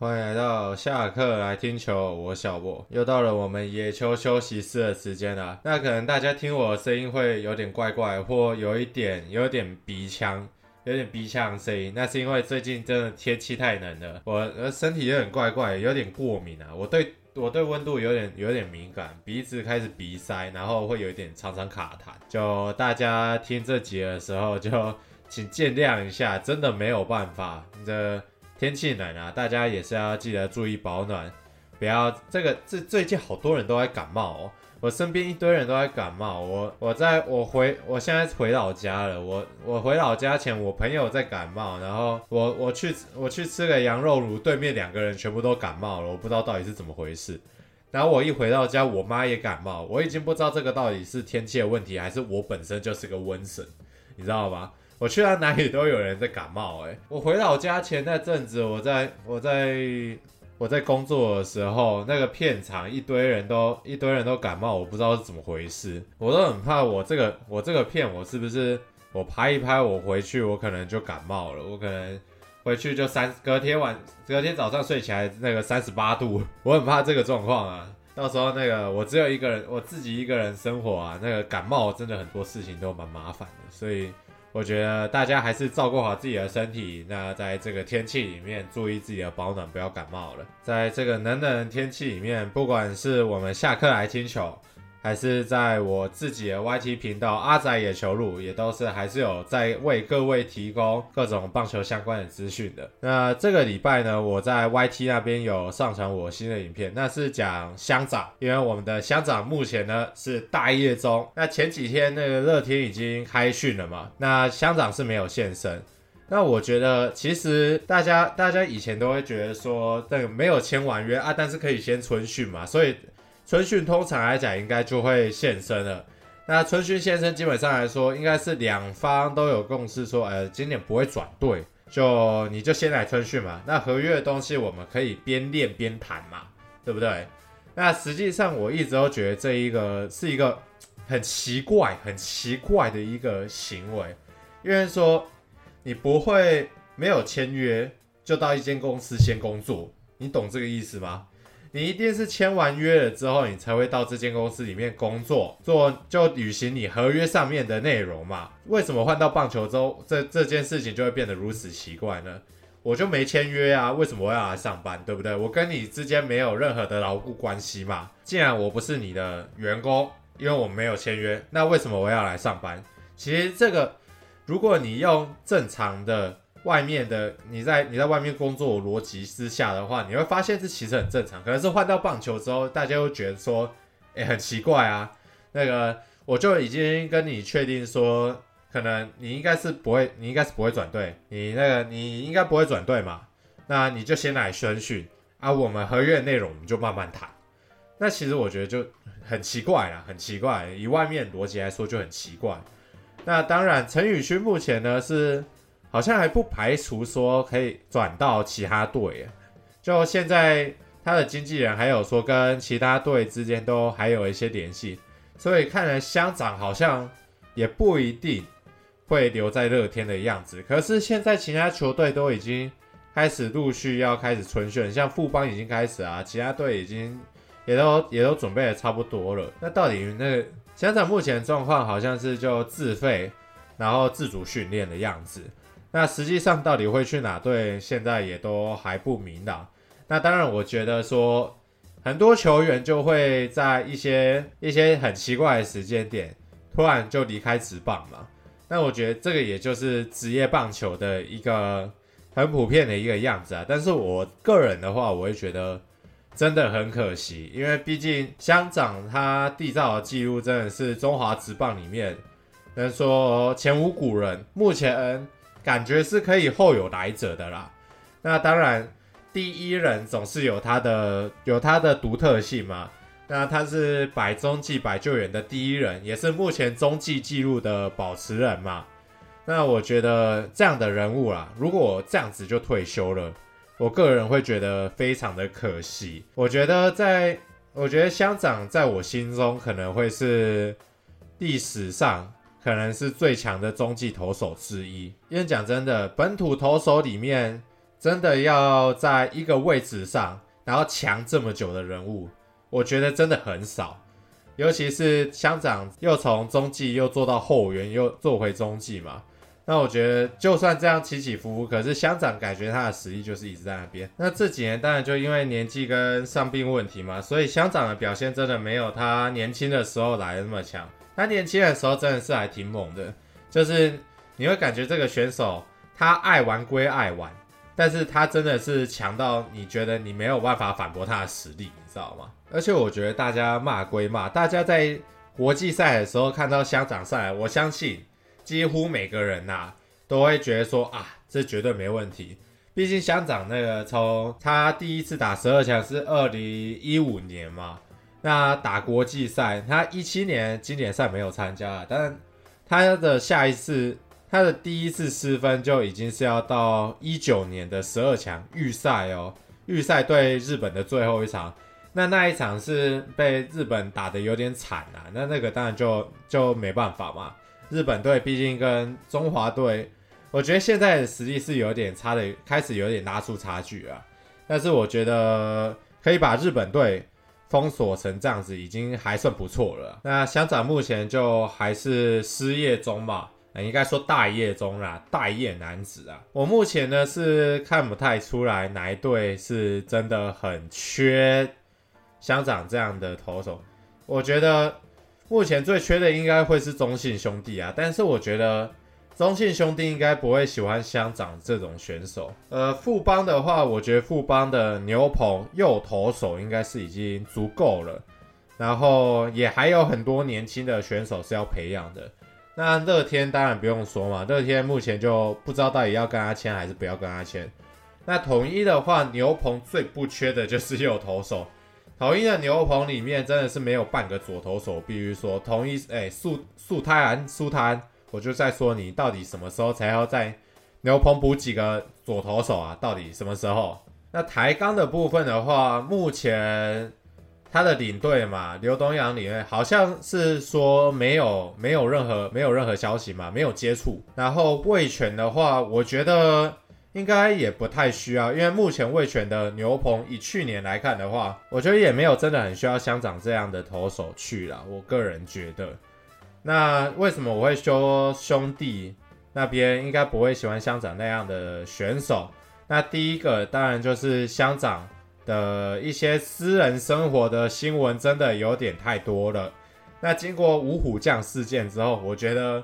欢迎来到下课来听球，我小博，又到了我们野球休息室的时间了。那可能大家听我的声音会有点怪怪，或有一点有点鼻腔，有点鼻腔声音，那是因为最近真的天气太冷了，我身体有点怪怪，有点过敏啊。我对 我对温度有点有点敏感，鼻子开始鼻塞，然后会有一点常常卡痰。就大家听这集的时候，就请见谅一下，真的没有办法，这。天气冷啊，大家也是要记得注意保暖，不要这个这最近好多人都在感冒哦，我身边一堆人都在感冒，我我在我回我现在回老家了，我我回老家前我朋友在感冒，然后我我去我去吃个羊肉炉，对面两个人全部都感冒了，我不知道到底是怎么回事，然后我一回到家，我妈也感冒，我已经不知道这个到底是天气的问题，还是我本身就是个瘟神，你知道吗？我去到哪里都有人在感冒，哎，我回老家前那阵子，我在我在我在工作的时候，那个片场一堆人都一堆人都感冒，我不知道是怎么回事，我都很怕我这个我这个片我是不是我拍一拍我回去我可能就感冒了，我可能回去就三隔天晚隔天早上睡起来那个三十八度，我很怕这个状况啊，到时候那个我只有一个人我自己一个人生活啊，那个感冒真的很多事情都蛮麻烦的，所以。我觉得大家还是照顾好自己的身体。那在这个天气里面，注意自己的保暖，不要感冒了。在这个冷冷的天气里面，不管是我们下课来踢球。还是在我自己的 YT 频道阿仔野球路，也都是还是有在为各位提供各种棒球相关的资讯的。那这个礼拜呢，我在 YT 那边有上传我新的影片，那是讲乡长，因为我们的乡长目前呢是大夜中。那前几天那个乐天已经开训了嘛，那乡长是没有现身。那我觉得其实大家大家以前都会觉得说，这个没有签完约啊，但是可以先春训嘛，所以。春训通常来讲应该就会现身了。那春训现身基本上来说，应该是两方都有共识说，呃，今年不会转队，就你就先来春训嘛。那合约的东西我们可以边练边谈嘛，对不对？那实际上我一直都觉得这一个是一个很奇怪、很奇怪的一个行为，因为说你不会没有签约就到一间公司先工作，你懂这个意思吗？你一定是签完约了之后，你才会到这间公司里面工作，做就履行你合约上面的内容嘛。为什么换到棒球周这这件事情就会变得如此奇怪呢？我就没签约啊，为什么我要来上班，对不对？我跟你之间没有任何的牢固关系嘛。既然我不是你的员工，因为我没有签约，那为什么我要来上班？其实这个，如果你用正常的。外面的你在你在外面工作逻辑之下的话，你会发现这其实很正常。可能是换到棒球之后，大家会觉得说，哎，很奇怪啊。那个我就已经跟你确定说，可能你应该是不会，你应该是不会转队。你那个你应该不会转队嘛？那你就先来宣训啊，我们合约内容我们就慢慢谈。那其实我觉得就很奇怪啦，很奇怪。以外面逻辑来说就很奇怪。那当然，陈宇勋目前呢是。好像还不排除说可以转到其他队，就现在他的经纪人还有说跟其他队之间都还有一些联系，所以看来乡长好像也不一定会留在乐天的样子。可是现在其他球队都已经开始陆续要开始春训，像富邦已经开始啊，其他队已经也都也都准备的差不多了。那到底那个乡长目前状况好像是就自费，然后自主训练的样子。那实际上到底会去哪队，现在也都还不明朗。那当然，我觉得说很多球员就会在一些一些很奇怪的时间点，突然就离开职棒嘛。那我觉得这个也就是职业棒球的一个很普遍的一个样子啊。但是我个人的话，我会觉得真的很可惜，因为毕竟乡长他缔造的记录真的是中华职棒里面能说前无古人，目前。感觉是可以后有来者的啦。那当然，第一人总是有他的有他的独特性嘛。那他是百中继百救援的第一人，也是目前中继纪录的保持人嘛。那我觉得这样的人物啦，如果这样子就退休了，我个人会觉得非常的可惜。我觉得在，我觉得乡长在我心中可能会是历史上。可能是最强的中继投手之一，因为讲真的，本土投手里面真的要在一个位置上，然后强这么久的人物，我觉得真的很少。尤其是乡长又从中继又做到后援，又做回中继嘛。那我觉得就算这样起起伏伏，可是乡长感觉他的实力就是一直在那边。那这几年当然就因为年纪跟伤病问题嘛，所以乡长的表现真的没有他年轻的时候来的那么强。他年轻的时候真的是还挺猛的，就是你会感觉这个选手他爱玩归爱玩，但是他真的是强到你觉得你没有办法反驳他的实力，你知道吗？而且我觉得大家骂归骂，大家在国际赛的时候看到乡长赛，我相信。几乎每个人呐、都会觉得说啊，这绝对没问题。毕竟乡长那个从他第一次打十二强是二零一五年嘛，那打国际赛，他一七年经典赛没有参加，但他的下一次他的第一次失分就已经是要到一九年的十二强预赛哦，预赛对日本的最后一场，那那一场是被日本打得有点惨啊，那那个当然就就没办法嘛。日本队毕竟跟中华队，我觉得现在的实力是有点差的，开始有点拉出差距啊。但是我觉得可以把日本队封锁成这样子，已经还算不错了。那乡长目前就还是失业中嘛，应该说待业中啦，待业男子啊。我目前呢是看不太出来哪一队是真的很缺乡长这样的投手，我觉得。目前最缺的应该会是中信兄弟啊，但是我觉得中信兄弟应该不会喜欢乡长这种选手。呃，富邦的话，我觉得富邦的牛棚右投手应该是已经足够了，然后也还有很多年轻的选手是要培养的。那乐天当然不用说嘛，乐天目前就不知道到底要跟他签还是不要跟他签。那统一的话，牛棚最不缺的就是右投手。统一的牛棚里面真的是没有半个左投手，必须说统一哎，素素泰安素泰安，我就在说你到底什么时候才要在牛棚补几个左投手啊？到底什么时候？那抬杠的部分的话，目前他的领队嘛，刘东阳领队好像是说没有没有任何没有任何消息嘛，没有接触。然后味全的话，我觉得。应该也不太需要，因为目前味全的牛棚以去年来看的话，我觉得也没有真的很需要乡长这样的投手去了。我个人觉得，那为什么我会说兄弟那边应该不会喜欢乡长那样的选手？那第一个当然就是乡长的一些私人生活的新闻真的有点太多了。那经过五虎将事件之后，我觉得。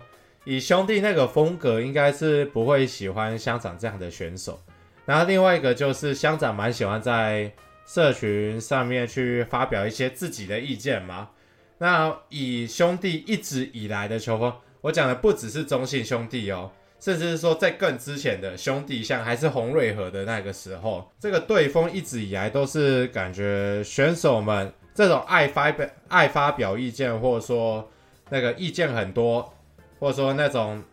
以兄弟那个风格，应该是不会喜欢乡长这样的选手。然后另外一个就是乡长蛮喜欢在社群上面去发表一些自己的意见嘛。那以兄弟一直以来的球风，我讲的不只是中信兄弟哦，甚至是说在更之前的兄弟像还是洪瑞和的那个时候，这个队风一直以来都是感觉选手们这种爱发表爱发表意见，或者说那个意见很多。或者说那种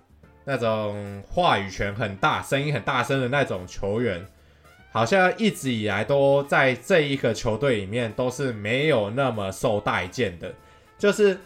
那种话语权很大、声音很大声的那种球员，好像一直以来都在这一个球队里面都是没有那么受待见的。就是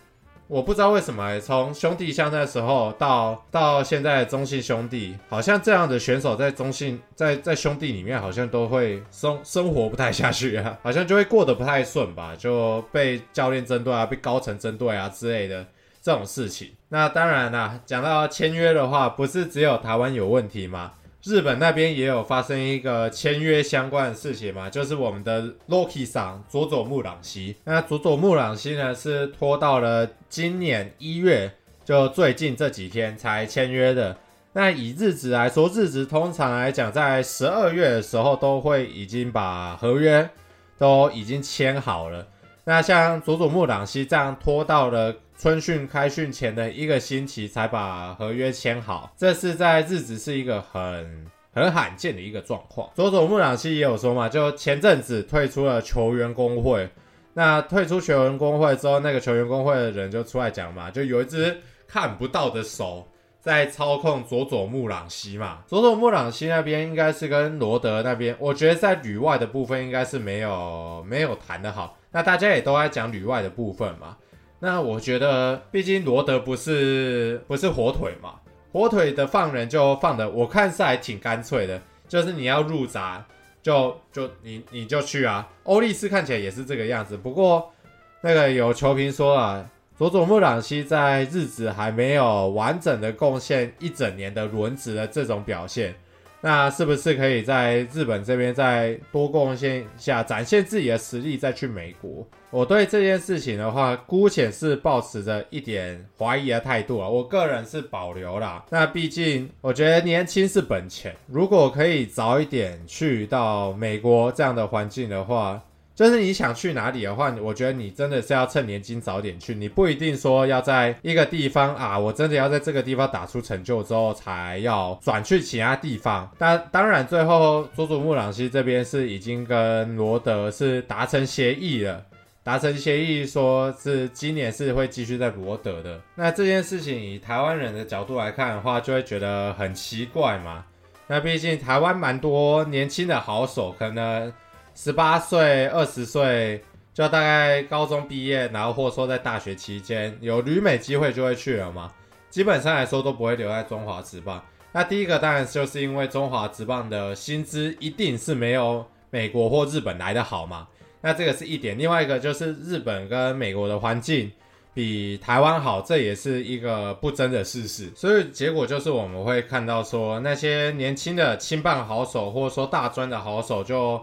我不知道为什么，从兄弟像那时候到到现在中信兄弟，好像这样的选手在中信在在兄弟里面好像都会生生活不太下去啊，好像就会过得不太顺吧，就被教练针对啊，被高层针对啊之类的。这种事情，那当然啦。讲到签约的话，不是只有台湾有问题吗？日本那边也有发生一个签约相关的事情嘛，就是我们的 Loki 桑佐佐木朗希。那佐佐木朗希呢，是拖到了今年一月，就最近这几天才签约的。那以日子来说，日子通常来讲，在十二月的时候都会已经把合约都已经签好了。那像佐佐木朗希这样拖到了。春训开训前的一个星期才把合约签好，这是在日职是一个很很罕见的一个状况。佐佐木朗希也有说嘛，就前阵子退出了球员工会，那退出球员工会之后，那个球员工会的人就出来讲嘛，就有一只看不到的手在操控佐佐木朗希嘛。佐佐木朗希那边应该是跟罗德那边，我觉得在旅外的部分应该是没有没有谈得好。那大家也都在讲旅外的部分嘛。那我觉得，毕竟罗德不是不是火腿嘛，火腿的放人就放的，我看是还挺干脆的。就是你要入闸，就就你你就去啊。欧力斯看起来也是这个样子，不过那个有球评说啊，佐佐木朗希在日子还没有完整的贡献一整年的轮值的这种表现。那是不是可以在日本这边再多贡献一下，展现自己的实力，再去美国？我对这件事情的话，姑且是保持着一点怀疑的态度啊。我个人是保留啦。那毕竟我觉得年轻是本钱，如果可以早一点去到美国这样的环境的话。就是你想去哪里的话，我觉得你真的是要趁年轻早点去，你不一定说要在一个地方啊，我真的要在这个地方打出成就之后才要转去其他地方。但当然，最后佐佐木朗希这边是已经跟罗德是达成协议了，达成协议说是今年是会继续在罗德的。那这件事情以台湾人的角度来看的话，就会觉得很奇怪嘛。那毕竟台湾蛮多年轻的好手，可能。十八岁、二十岁，就大概高中毕业，然后或者说在大学期间有旅美机会就会去了嘛。基本上来说都不会留在中华职棒。那第一个当然就是因为中华职棒的薪资一定是没有美国或日本来的好嘛。那这个是一点。另外一个就是日本跟美国的环境比台湾好，这也是一个不争的事实。所以结果就是我们会看到说那些年轻的青棒好手，或者说大专的好手就。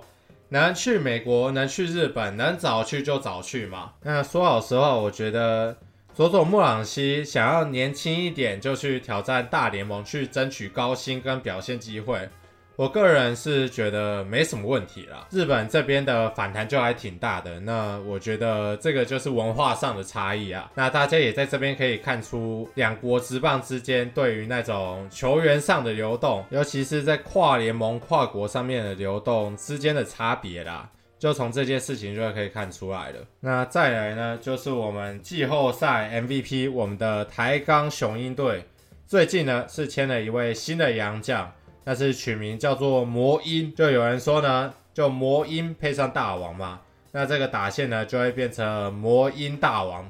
能去美国，能去日本，能早去就早去嘛。那说老实话，我觉得佐佐木朗希想要年轻一点就去挑战大联盟，去争取高薪跟表现机会。我个人是觉得没什么问题啦，日本这边的反弹就还挺大的。那我觉得这个就是文化上的差异啊。那大家也在这边可以看出两国职棒之间对于那种球员上的流动，尤其是在跨联盟、跨国上面的流动之间的差别啦。就从这件事情就可以看出来了。那再来呢，就是我们季后赛 MVP，我们的台钢雄鹰队最近呢是签了一位新的洋将。那是取名叫做魔音，就有人说呢，就魔音配上大王嘛，那这个打线呢就会变成魔音大王。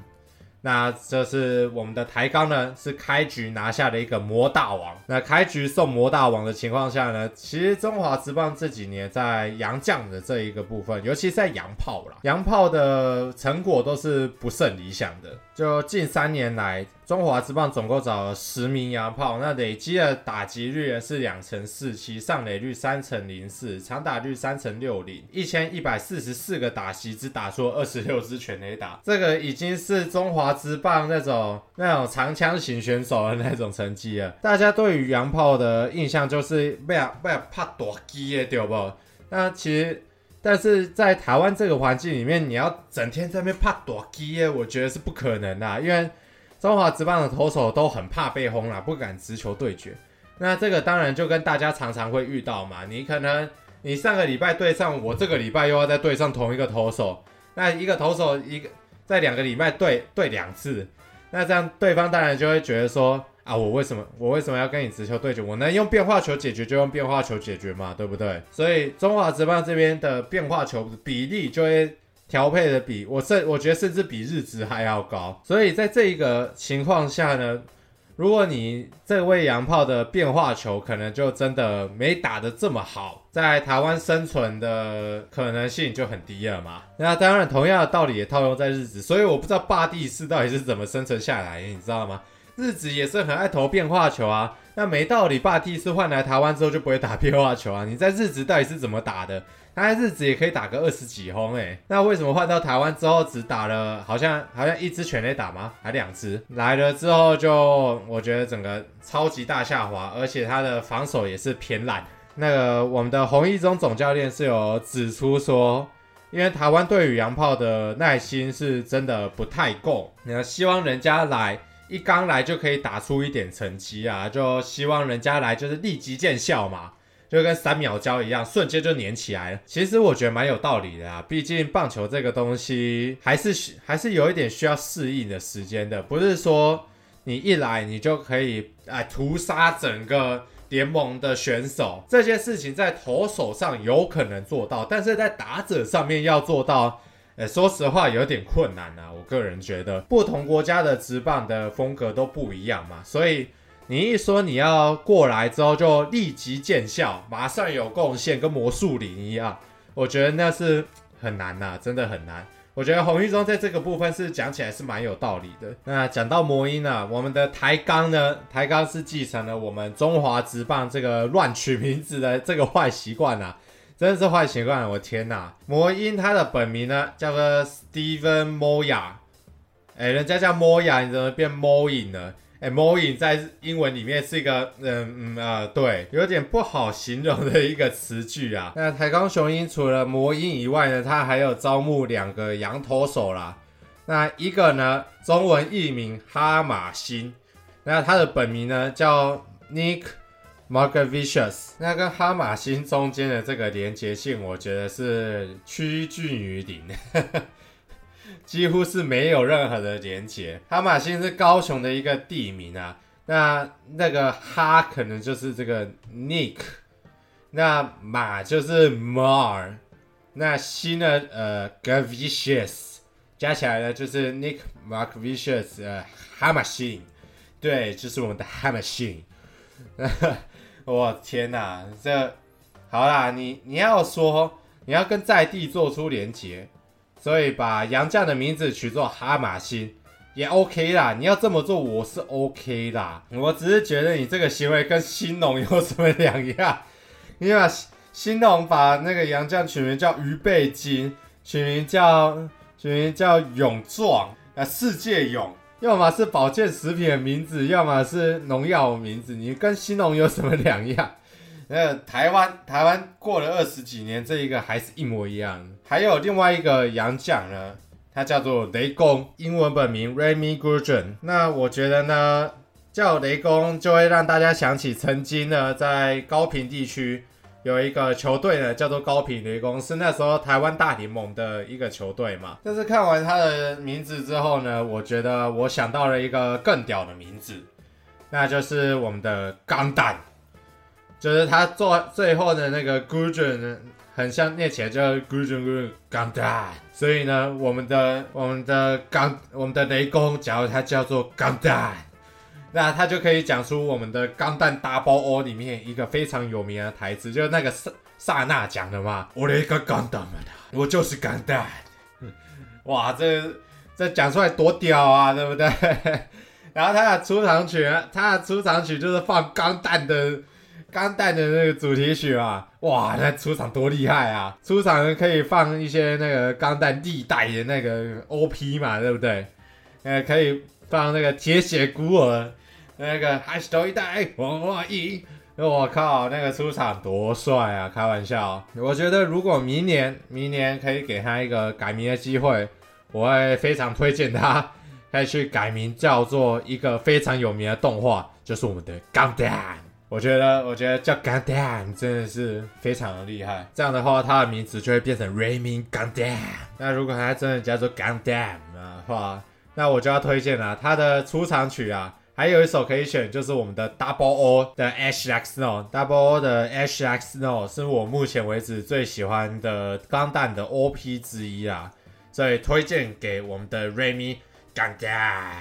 那这是我们的台钢呢，是开局拿下的一个魔大王。那开局送魔大王的情况下呢，其实中华职棒这几年在洋将的这一个部分，尤其在洋炮啦，洋炮的成果都是不甚理想的。就近三年来，中华之棒总共找了十名洋炮，那累积的打击率是两成四七，上垒率三成零四，长打率三成六零，一千一百四十四个打席只打出二十六支全垒打，这个已经是中华之棒那种那种长枪型选手的那种成绩了。大家对于洋炮的印象就是不要不要怕大机的，对不？那其实。但是在台湾这个环境里面，你要整天在那边怕躲机耶，我觉得是不可能的，因为中华职棒的投手都很怕被轰啦，不敢直球对决。那这个当然就跟大家常常会遇到嘛，你可能你上个礼拜对上我，这个礼拜又要再对上同一个投手，那一个投手一个在两个礼拜对对两次，那这样对方当然就会觉得说。啊，我为什么我为什么要跟你直球对决？我能用变化球解决就用变化球解决嘛，对不对？所以中华职棒这边的变化球比例就会调配的比我甚我觉得甚至比日职还要高。所以在这一个情况下呢，如果你这位洋炮的变化球可能就真的没打得这么好，在台湾生存的可能性就很低了嘛。那当然，同样的道理也套用在日职，所以我不知道霸地士到底是怎么生存下来，你知道吗？日职也是很爱投变化球啊，那没道理，霸地士换来台湾之后就不会打变化球啊？你在日职到底是怎么打的？他在日子也可以打个二十几轰诶，那为什么换到台湾之后只打了好像好像一支全垒打吗？还两支？来了之后就我觉得整个超级大下滑，而且他的防守也是偏烂。那个我们的洪一中总教练是有指出说，因为台湾对于洋炮的耐心是真的不太够，那希望人家来。一刚来就可以打出一点成绩啊，就希望人家来就是立即见效嘛，就跟三秒胶一样，瞬间就粘起来了。其实我觉得蛮有道理的啊，毕竟棒球这个东西还是还是有一点需要适应的时间的，不是说你一来你就可以哎屠杀整个联盟的选手。这件事情在投手上有可能做到，但是在打者上面要做到。呃，说实话有点困难啊，我个人觉得，不同国家的职棒的风格都不一样嘛，所以你一说你要过来之后就立即见效，马上有贡献，跟魔术林一样，我觉得那是很难呐，真的很难。我觉得洪玉中在这个部分是讲起来是蛮有道理的。那讲到魔音呢，我们的台钢呢，台钢是继承了我们中华职棒这个乱取名字的这个坏习惯啊，真的是坏习惯。我天呐，魔音他的本名呢叫做 Steven Moya，哎，人家叫 Moya，你怎么变 Moyin 呢？魔音在英文里面是一个，嗯嗯啊、对，有点不好形容的一个词句啊。那台钢雄鹰除了魔音以外呢，他还有招募两个羊驼手啦。那一个呢，中文译名哈马星，那他的本名呢叫 Nick Margevicius。那跟哈马星中间的这个连结性，我觉得是趋近于零。几乎是没有任何的连结。哈马星是高雄的一个地名啊，那那个哈可能就是这个 Nick，那马就是 Mar，那星呢呃 Gavicious，加起来呢就是 Nick Mark Vicious 呃哈马星，对，就是我们的哈马星。我天哪，这好啦，你你要说你要跟在地做出连结。所以把杨绛的名字取作哈马星也 OK 啦，你要这么做我是 OK 啦。我只是觉得你这个行为跟兴农有什么两样？你把兴农把那个杨绛取名叫鱼背金，取名叫取名叫勇壮啊，世界勇，要么是保健食品的名字，要么是农药的名字，你跟兴农有什么两样？那台湾台湾过了二十几年，这一个还是一模一样。还有另外一个洋将呢，他叫做雷公，英文本名 Remy Gurgen。那我觉得呢，叫雷公就会让大家想起曾经呢，在高屏地区有一个球队呢，叫做高屏雷公，是那时候台湾大联盟的一个球队嘛。但是看完他的名字之后呢，我觉得我想到了一个更屌的名字，那就是我们的钢蛋。就是他做最后的那个 Gurgen，很像念起来叫 Gurgen Gurgen 钢弹，所以呢，我们的我们的钢我们的雷公，假如他叫做钢弹，那他就可以讲出我们的钢弹 Double O 里面一个非常有名的台词，就是那个萨萨那讲的嘛，我的一个钢弹嘛，我就是钢弹，哇，这这讲出来多屌啊，对不对？然后他的出场曲，他的出场曲就是放钢弹的。钢弹的那个主题曲啊，哇，那出场多厉害啊！出场可以放一些那个钢弹历代的那个 OP 嘛，对不对？呃，可以放那个铁血孤儿，那个还是头一代，我我一，我靠，那个出场多帅啊！开玩笑，我觉得如果明年明年可以给他一个改名的机会，我会非常推荐他可以去改名叫做一个非常有名的动画，就是我们的钢弹。我觉得，我觉得叫 Gundam 真的是非常的厉害。这样的话，他的名字就会变成 Remy Gundam。那如果他真的叫做 Gundam 的话，那我就要推荐了。他的出场曲啊，还有一首可以选，就是我们的 Double O 的 Ash Like Snow。Double O 的 Ash Like Snow 是我目前为止最喜欢的钢弹的 OP 之一啊，所以推荐给我们的 Remy Gundam。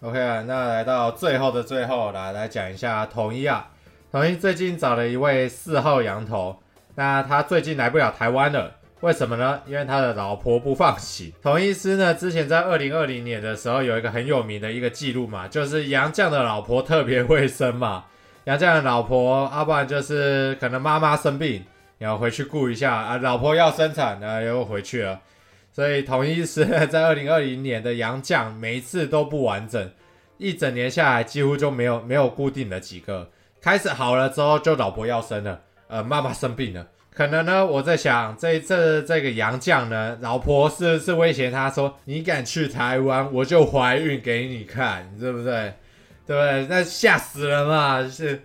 OK 啊，那来到最后的最后，来来讲一下统一啊。统一最近找了一位四号羊头，那他最近来不了台湾了，为什么呢？因为他的老婆不放行。统一师呢，之前在二零二零年的时候有一个很有名的一个记录嘛，就是杨绛的老婆特别会生嘛。杨绛的老婆，要不然就是可能妈妈生病，然后回去顾一下啊，老婆要生产，然后又回去了。所以统一狮在二零二零年的杨绛每一次都不完整，一整年下来几乎就没有没有固定的几个。开始好了之后，就老婆要生了，呃，妈妈生病了，可能呢，我在想，这这这个洋将呢，老婆是不是威胁他说，你敢去台湾，我就怀孕给你看，对不对？对不对？那吓死人嘛，是，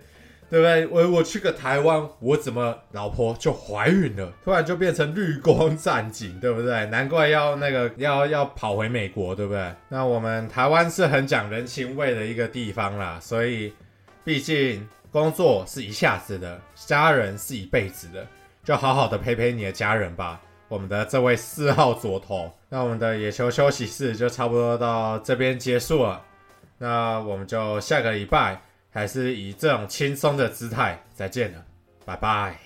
对不对？我我去个台湾，我怎么老婆就怀孕了？突然就变成绿光战警，对不对？难怪要那个要要跑回美国，对不对？那我们台湾是很讲人情味的一个地方啦，所以毕竟。工作是一下子的，家人是一辈子的，就好好的陪陪你的家人吧。我们的这位四号左头，那我们的野球休息室就差不多到这边结束了。那我们就下个礼拜还是以这种轻松的姿态。再见了，拜拜。